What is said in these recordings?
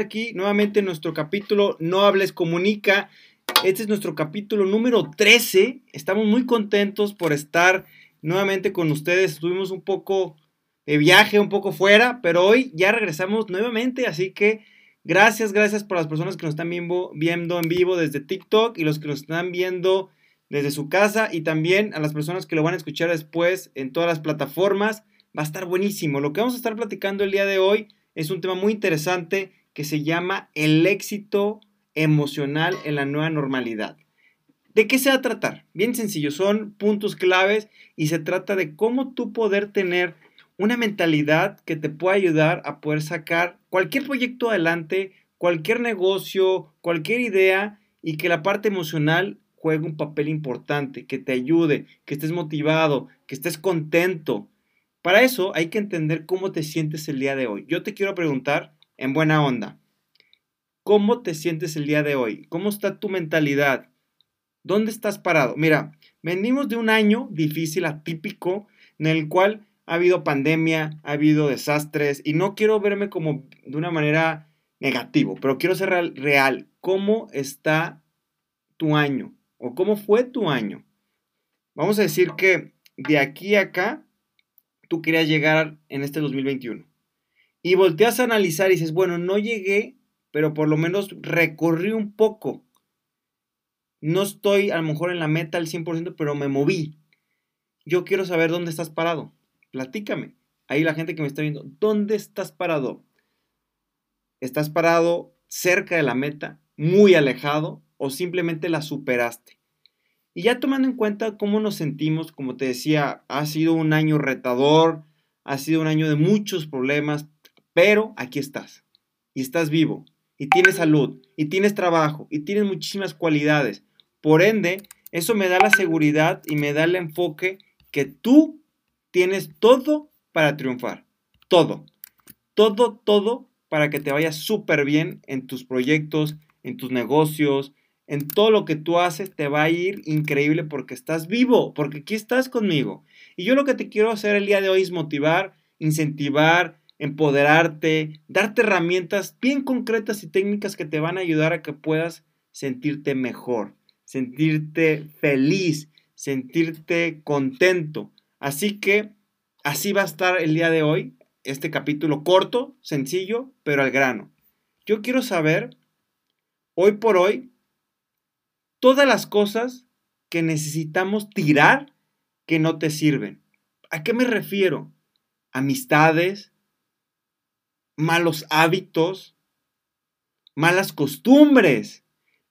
aquí nuevamente en nuestro capítulo No hables, comunica. Este es nuestro capítulo número 13. Estamos muy contentos por estar nuevamente con ustedes. Estuvimos un poco de viaje, un poco fuera, pero hoy ya regresamos nuevamente. Así que gracias, gracias por las personas que nos están viendo en vivo desde TikTok y los que nos están viendo desde su casa y también a las personas que lo van a escuchar después en todas las plataformas. Va a estar buenísimo. Lo que vamos a estar platicando el día de hoy es un tema muy interesante que se llama el éxito emocional en la nueva normalidad. ¿De qué se va a tratar? Bien sencillo, son puntos claves y se trata de cómo tú poder tener una mentalidad que te pueda ayudar a poder sacar cualquier proyecto adelante, cualquier negocio, cualquier idea y que la parte emocional juegue un papel importante, que te ayude, que estés motivado, que estés contento. Para eso hay que entender cómo te sientes el día de hoy. Yo te quiero preguntar, en buena onda. ¿Cómo te sientes el día de hoy? ¿Cómo está tu mentalidad? ¿Dónde estás parado? Mira, venimos de un año difícil, atípico, en el cual ha habido pandemia, ha habido desastres, y no quiero verme como de una manera negativo, pero quiero ser real. ¿Cómo está tu año? ¿O cómo fue tu año? Vamos a decir que de aquí a acá, tú querías llegar en este 2021 y volteas a analizar y dices, bueno, no llegué, pero por lo menos recorrí un poco. No estoy a lo mejor en la meta al 100%, pero me moví. Yo quiero saber dónde estás parado. Platícame. Ahí la gente que me está viendo, ¿dónde estás parado? ¿Estás parado cerca de la meta, muy alejado o simplemente la superaste? Y ya tomando en cuenta cómo nos sentimos, como te decía, ha sido un año retador, ha sido un año de muchos problemas, pero aquí estás. Y estás vivo. Y tienes salud. Y tienes trabajo. Y tienes muchísimas cualidades. Por ende, eso me da la seguridad y me da el enfoque que tú tienes todo para triunfar. Todo. Todo, todo para que te vaya súper bien en tus proyectos, en tus negocios, en todo lo que tú haces te va a ir increíble porque estás vivo, porque aquí estás conmigo. Y yo lo que te quiero hacer el día de hoy es motivar, incentivar, empoderarte, darte herramientas bien concretas y técnicas que te van a ayudar a que puedas sentirte mejor, sentirte feliz, sentirte contento. Así que así va a estar el día de hoy, este capítulo corto, sencillo, pero al grano. Yo quiero saber, hoy por hoy, todas las cosas que necesitamos tirar que no te sirven. ¿A qué me refiero? Amistades, malos hábitos, malas costumbres.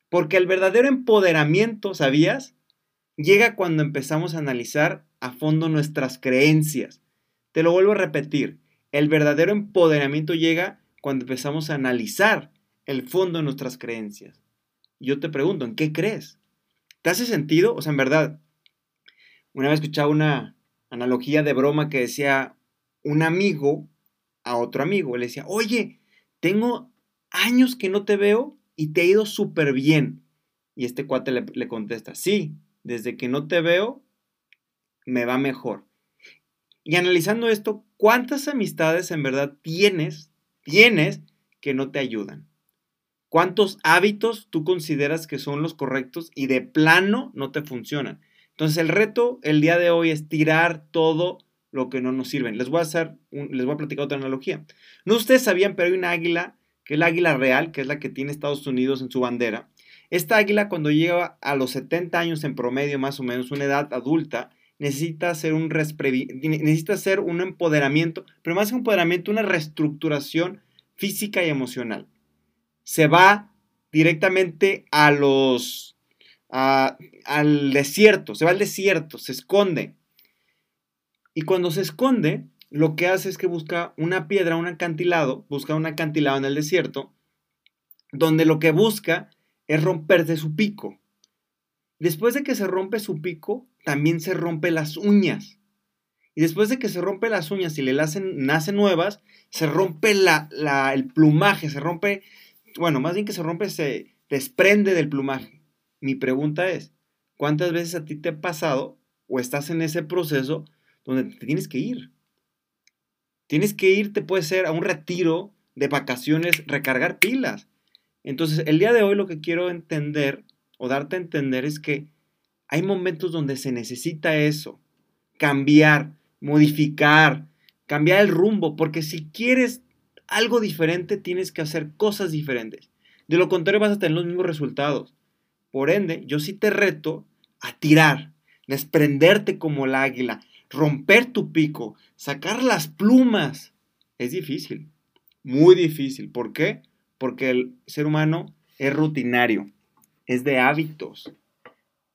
Porque el verdadero empoderamiento, ¿sabías? Llega cuando empezamos a analizar a fondo nuestras creencias. Te lo vuelvo a repetir. El verdadero empoderamiento llega cuando empezamos a analizar el fondo de nuestras creencias. Yo te pregunto, ¿en qué crees? ¿Te hace sentido? O sea, en verdad, una vez escuchaba una analogía de broma que decía, un amigo a otro amigo. Le decía, oye, tengo años que no te veo y te ha ido súper bien. Y este cuate le, le, contesta, sí, desde que no te veo, me va mejor. Y analizando esto, ¿cuántas amistades en verdad tienes, tienes que no te ayudan? ¿Cuántos hábitos tú consideras que son los correctos y de plano no te funcionan? Entonces el reto el día de hoy es tirar todo lo que no nos sirven. Les voy a hacer, les voy a platicar otra analogía. No ustedes sabían, pero hay una águila, que es la águila real, que es la que tiene Estados Unidos en su bandera. Esta águila cuando llega a los 70 años en promedio, más o menos, una edad adulta, necesita hacer un, necesita hacer un empoderamiento, pero más que un empoderamiento, una reestructuración física y emocional. Se va directamente a los, al desierto, se va al desierto, se esconde y cuando se esconde, lo que hace es que busca una piedra, un acantilado, busca un acantilado en el desierto, donde lo que busca es romperse su pico. Después de que se rompe su pico, también se rompe las uñas. Y después de que se rompe las uñas y le nacen, nuevas, se rompe el plumaje, se rompe, bueno, más bien que se rompe, se desprende del plumaje. Mi pregunta es, ¿cuántas veces a ti te ha pasado o estás en ese proceso donde te tienes que ir. Tienes que irte, puede ser a un retiro, de vacaciones, recargar pilas. Entonces, el día de hoy lo que quiero entender o darte a entender es que hay momentos donde se necesita eso, cambiar, modificar, cambiar el rumbo, porque si quieres algo diferente, tienes que hacer cosas diferentes. De lo contrario, vas a tener los mismos resultados. Por ende, yo sí te reto a tirar, desprenderte como el águila, romper tu pico, sacar las plumas. Es difícil, muy difícil. ¿Por qué? Porque el ser humano es rutinario, es de hábitos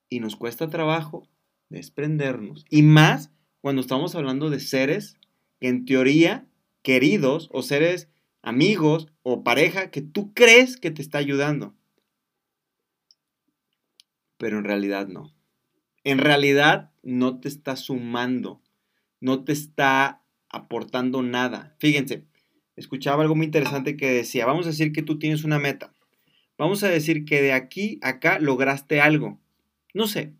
y nos cuesta trabajo desprendernos. Y más cuando estamos hablando de seres que en teoría queridos o seres amigos o pareja que tú crees que te está ayudando. Pero en realidad no. En realidad no te está sumando, no te está aportando nada. Fíjense, escuchaba algo muy interesante que decía, vamos a decir que tú tienes una meta. Vamos a decir que de aquí a acá lograste algo. No sé,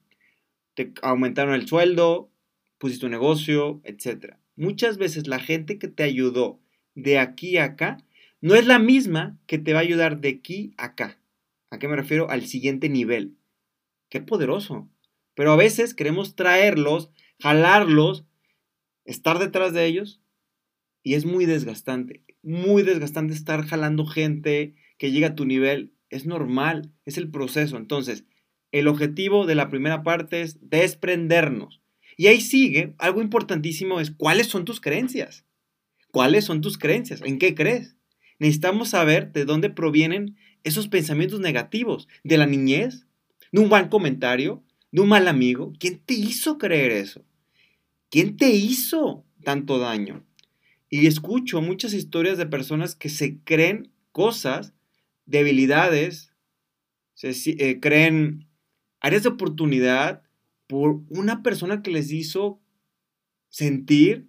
te aumentaron el sueldo, pusiste un negocio, etc. Muchas veces la gente que te ayudó de aquí a acá no es la misma que te va a ayudar de aquí a acá. ¿A qué me refiero? Al siguiente nivel. Qué poderoso. Pero a veces queremos traerlos, jalarlos, estar detrás de ellos y es muy desgastante. Muy desgastante estar jalando gente que llega a tu nivel. Es normal, es el proceso. Entonces, el objetivo de la primera parte es desprendernos. Y ahí sigue, algo importantísimo es cuáles son tus creencias. ¿Cuáles son tus creencias? ¿En qué crees? Necesitamos saber de dónde provienen esos pensamientos negativos. ¿De la niñez? ¿De un buen comentario? ¿De un mal amigo? ¿Quién te hizo creer eso? ¿Quién te hizo tanto daño? Y escucho muchas historias de personas que se creen cosas, debilidades, se eh, creen áreas de oportunidad por una persona que les hizo sentir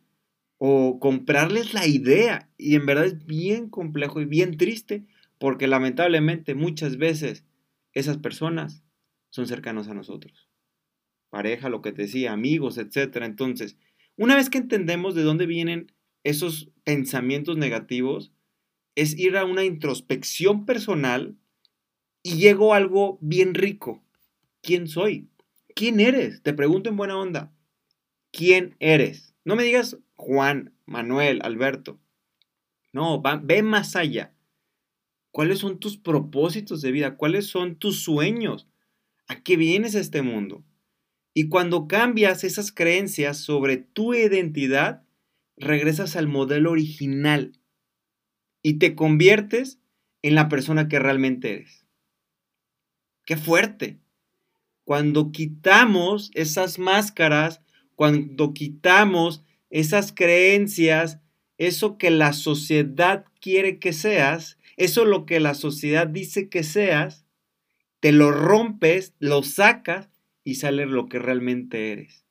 o comprarles la idea. Y en verdad es bien complejo y bien triste porque lamentablemente muchas veces esas personas son cercanos a nosotros. Pareja, lo que te decía, amigos, etc. Entonces, una vez que entendemos de dónde vienen esos pensamientos negativos, es ir a una introspección personal y llego a algo bien rico. ¿Quién soy? ¿Quién eres? Te pregunto en buena onda. ¿Quién eres? No me digas Juan, Manuel, Alberto. No, ve más allá. ¿Cuáles son tus propósitos de vida? ¿Cuáles son tus sueños? ¿A qué vienes a este mundo? Y cuando cambias esas creencias sobre tu identidad, regresas al modelo original y te conviertes en la persona que realmente eres. ¡Qué fuerte! Cuando quitamos esas máscaras, cuando quitamos esas creencias, eso que la sociedad quiere que seas, eso lo que la sociedad dice que seas, te lo rompes, lo sacas y sale lo que realmente eres.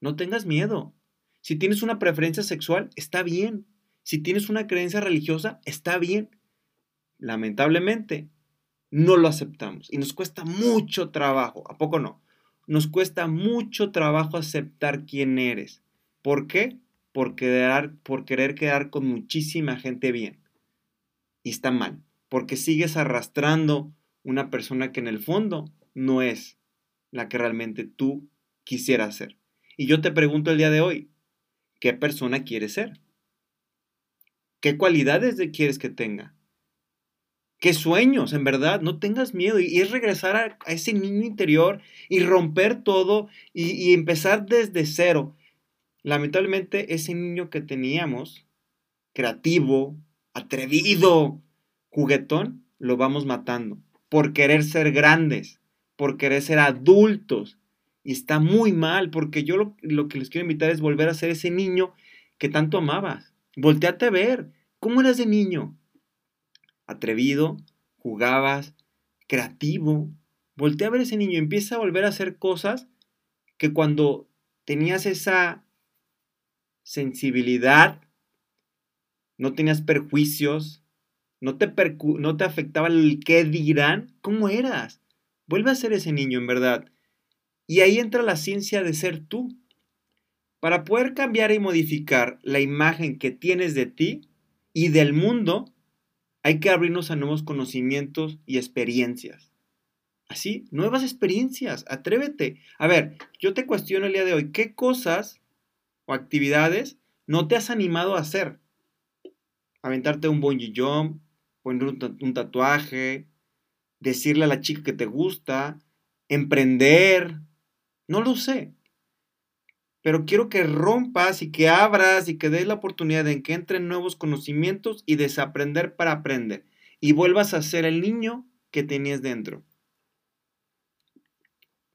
No tengas miedo. Si tienes una preferencia sexual, está bien. Si tienes una creencia religiosa, está bien. Lamentablemente, no lo aceptamos y nos cuesta mucho trabajo, ¿a poco no? Nos cuesta mucho trabajo aceptar quién eres. ¿Por qué? Por por querer quedar con muchísima gente bien. Y está mal, porque sigues arrastrando una persona que en el fondo no es la que realmente tú quisieras ser. Y yo te pregunto el día de hoy, ¿qué persona quieres ser? ¿Qué cualidades quieres que tenga? qué sueños, en verdad, no tengas miedo. Y, es regresar a, ese niño interior y romper todo y, y empezar desde cero. Lamentablemente, ese niño que teníamos, creativo, atrevido, juguetón, lo vamos matando por querer ser grandes, por querer ser adultos. Y está muy mal, porque yo lo, lo, que les quiero invitar es volver a ser ese niño que tanto amabas. Volteate a ver. ¿Cómo eras de niño? atrevido, jugabas, creativo. Voltea a ver ese niño empieza a volver a hacer cosas que cuando tenías esa sensibilidad, no tenías perjuicios, no te, no te afectaba el qué dirán, ¿cómo eras? Vuelve a ser ese niño en verdad. Y ahí entra la ciencia de ser tú. Para poder cambiar y modificar la imagen que tienes de ti y del mundo, hay que abrirnos a nuevos conocimientos y experiencias. Así, nuevas experiencias, atrévete. A ver, yo te cuestiono el día de hoy, ¿qué cosas o actividades no te has animado a hacer? Aventarte un bungee jump, poner un tatuaje, decirle a la chica que te gusta, emprender, no lo sé. Pero quiero que rompas y que abras y que des la oportunidad de que entren nuevos conocimientos y desaprender para aprender. Y vuelvas a ser el niño que tenías dentro.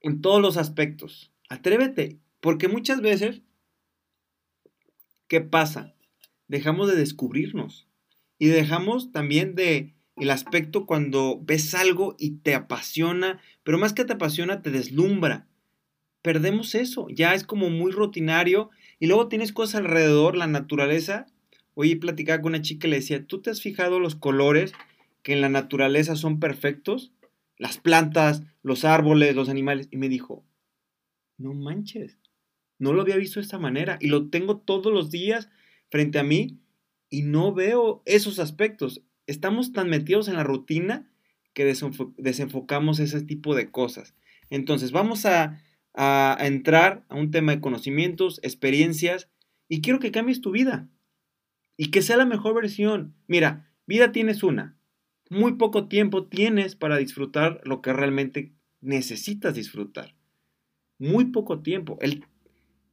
En todos los aspectos. Atrévete. Porque muchas veces, ¿qué pasa? Dejamos de descubrirnos. Y dejamos también de el aspecto cuando ves algo y te apasiona, pero más que te apasiona, te deslumbra. Perdemos eso, ya es como muy rutinario y luego tienes cosas alrededor, la naturaleza. Hoy platicaba con una chica y le decía, ¿tú te has fijado los colores que en la naturaleza son perfectos? Las plantas, los árboles, los animales. Y me dijo, no manches, no lo había visto de esta manera y lo tengo todos los días frente a mí y no veo esos aspectos estamos tan metidos en la rutina que desenfocamos ese tipo de cosas. Entonces, vamos a, a, entrar a un tema de conocimientos, experiencias, y quiero que cambies tu vida y que sea la mejor versión. Mira, vida tienes una. Muy poco tiempo tienes para disfrutar lo que realmente necesitas disfrutar. Muy poco tiempo. El,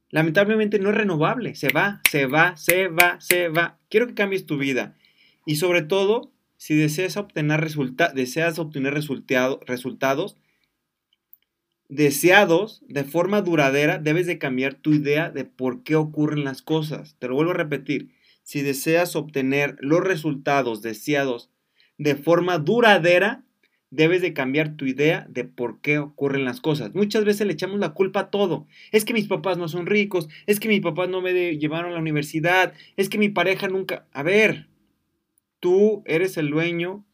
lamentablemente no es renovable. Se va, se va, se va, se va. Quiero que cambies tu vida. Y sobre todo, si deseas obtener, deseas obtener resultados deseados de forma duradera, debes de cambiar tu idea de por qué ocurren las cosas. Te lo vuelvo a repetir. Si deseas obtener los resultados deseados de forma duradera, debes de cambiar tu idea de por qué ocurren las cosas. Muchas veces le echamos la culpa a todo. Es que mis papás no son ricos, es que mis papás no me llevaron a la universidad, es que mi pareja nunca... A ver, Tú eres el dueño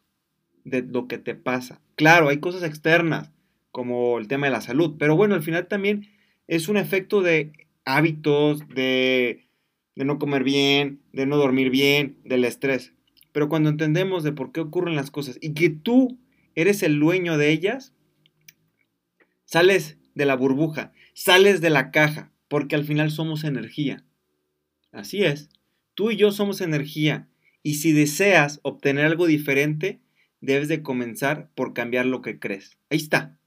de lo que te pasa. Claro, hay cosas externas, como el tema de la salud, pero bueno, al final también es un efecto de hábitos, de, de no comer bien, de no dormir bien, del estrés. Pero cuando entendemos de por qué ocurren las cosas y que tú eres el dueño de ellas, sales de la burbuja, sales de la caja, porque al final somos energía. Así es, tú y yo somos energía y si deseas obtener algo diferente, debes de comenzar por cambiar lo que crees. Ahí está.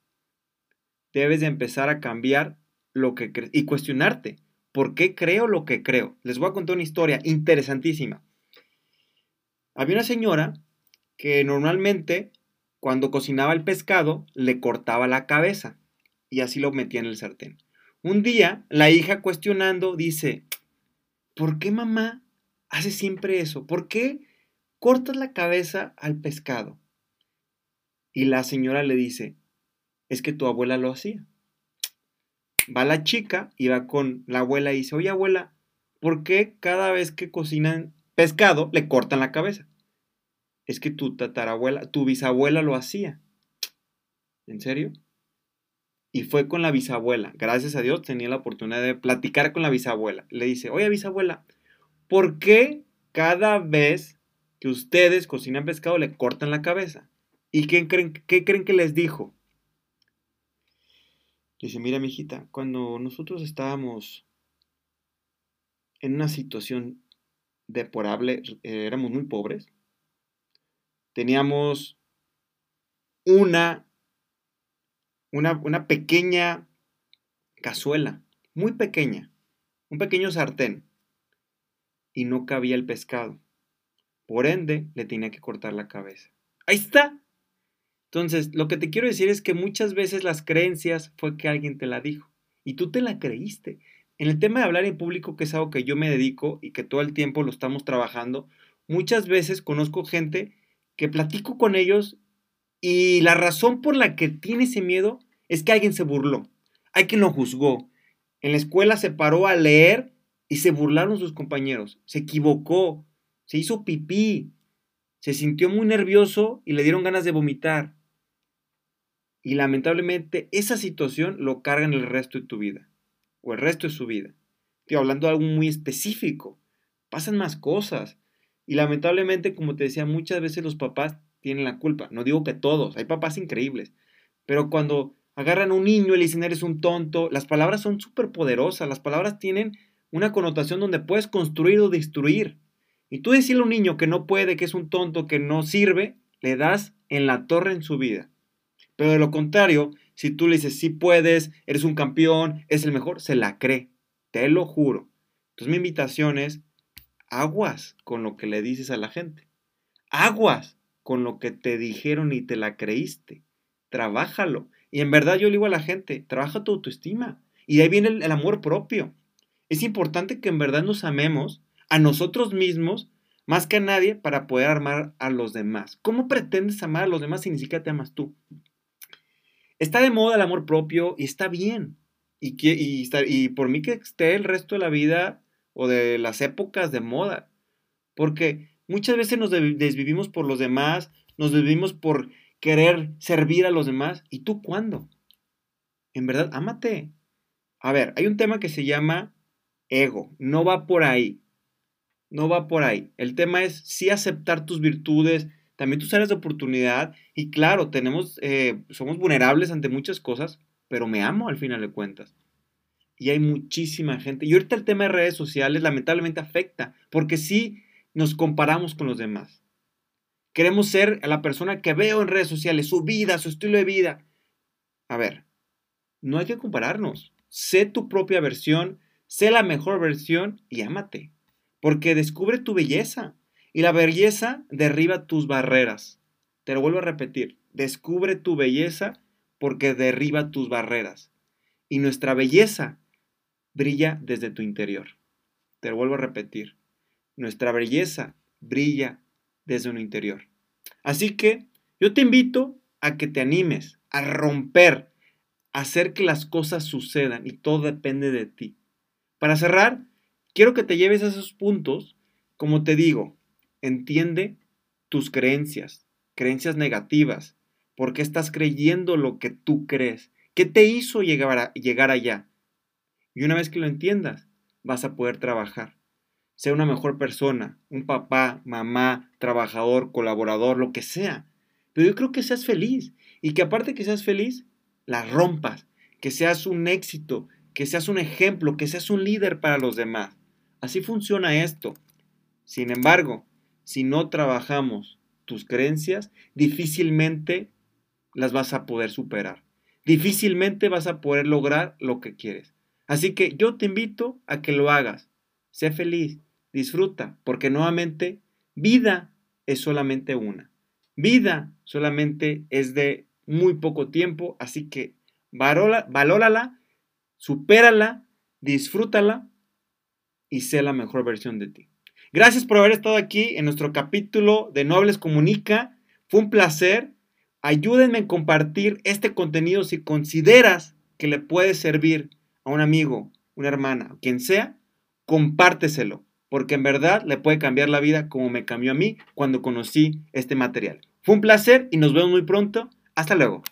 Debes de empezar a cambiar lo que crees y cuestionarte. ¿Por qué creo lo que creo? Les voy a contar una historia interesantísima. Había una señora que normalmente cuando cocinaba el pescado le cortaba la cabeza y así lo metía en el sartén. Un día la hija cuestionando dice, ¿por qué mamá hace siempre eso? ¿Por qué cortas la cabeza al pescado? Y la señora le dice, es que tu abuela lo hacía. Va la chica y va con la abuela y dice, oye abuela, ¿por qué cada vez que cocinan pescado le cortan la cabeza? Es que tu tatarabuela, tu bisabuela lo hacía. ¿En serio? Y fue con la bisabuela. Gracias a Dios tenía la oportunidad de platicar con la bisabuela. Le dice, oye bisabuela, ¿Por qué cada vez que ustedes cocinan pescado le cortan la cabeza? ¿Y qué creen, qué creen que les dijo? Dice, mira, mijita, cuando nosotros estábamos en una situación deplorable, eh, éramos muy pobres, teníamos una, una, una pequeña cazuela, muy pequeña, un pequeño sartén y no cabía el pescado. Por ende, le tenía que cortar la cabeza. Ahí está. Entonces, lo que te quiero decir es que muchas veces las creencias fue que alguien te la dijo y tú te la creíste. En el tema de hablar en público, que es algo que yo me dedico y que todo el tiempo lo estamos trabajando, muchas veces conozco gente que platico con ellos y la razón por la que tiene ese miedo es que alguien se burló, hay quien lo juzgó. En la escuela se paró a leer y se burlaron sus compañeros. Se equivocó, se hizo pipí, se sintió muy nervioso y le dieron ganas de vomitar. Y lamentablemente esa situación lo carga en el resto de tu vida, o el resto de su vida. Estoy hablando de algo muy específico. Pasan más cosas. Y lamentablemente, como te decía, muchas veces los papás tienen la culpa. No digo que todos, hay papás increíbles. Pero cuando agarran a un niño y le dicen eres un tonto, las palabras son súper poderosas. Las palabras tienen una connotación donde puedes construir o destruir. Y tú decirle a un niño que no puede, que es un tonto, que no sirve, le das en la torre en su vida. Pero de lo contrario, si tú le dices, sí puedes, eres un campeón, es el mejor, se la cree. Te lo juro. Entonces mi invitación es, aguas con lo que le dices a la gente. Aguas con lo que te dijeron y te la creíste. Trabájalo. Y en verdad yo le digo a la gente, trabaja tu autoestima. Y de ahí viene el, el amor propio. Es importante que en verdad nos amemos a nosotros mismos más que a nadie para poder amar a los demás. ¿Cómo pretendes amar a los demás si ni siquiera te amas tú? Está de moda el amor propio y está bien. Y, y, y por mí que esté el resto de la vida o de las épocas de moda. Porque muchas veces nos desvivimos por los demás, nos desvivimos por querer servir a los demás. ¿Y tú cuándo? En verdad, ámate. A ver, hay un tema que se llama ego. No va por ahí. No va por ahí. El tema es sí aceptar tus virtudes, también tus áreas de oportunidad. Y claro, tenemos, eh, somos vulnerables ante muchas cosas, pero me amo al final de cuentas. Y hay muchísima gente. Y ahorita el tema de redes sociales lamentablemente afecta, porque sí nos comparamos con los demás. Queremos ser la persona que veo en redes sociales, su vida, su estilo de vida. A ver, no hay que compararnos. Sé tu propia versión, sé la mejor versión y ámate porque descubre tu belleza y la belleza derriba tus barreras. Te lo vuelvo a repetir, descubre tu belleza porque derriba tus barreras. Y nuestra belleza brilla desde tu interior. Te lo vuelvo a repetir, nuestra belleza brilla desde un interior. Así que yo te invito a que te animes a romper, a hacer que las cosas sucedan y todo depende de ti. Para cerrar, Quiero que te lleves a esos puntos, como te digo, entiende tus creencias, creencias negativas, por qué estás creyendo lo que tú crees, qué te hizo llegar, llegar allá. Y una vez que lo entiendas, vas a poder trabajar. Sea una mejor persona, un papá, mamá, trabajador, colaborador, lo que sea. Pero yo creo que seas feliz y que aparte que seas feliz, la rompas, que seas un éxito, que seas un ejemplo, que seas un líder para los demás. Así funciona esto. Sin embargo, si no trabajamos tus creencias, difícilmente las vas a poder superar. Difícilmente vas a poder lograr lo que quieres. Así que yo te invito a que lo hagas. Sé feliz, disfruta, porque nuevamente vida es solamente una. Vida solamente es de muy poco tiempo, así que valórala, supérala, disfrútala y sé la mejor versión de ti. Gracias por haber estado aquí en nuestro capítulo de Nobles Comunica. Fue un placer. Ayúdenme en compartir este contenido si consideras que le puede servir a un amigo, una hermana, quien sea, compárteselo, porque en verdad le puede cambiar la vida como me cambió a mí cuando conocí este material. Fue un placer y nos vemos muy pronto. Hasta luego.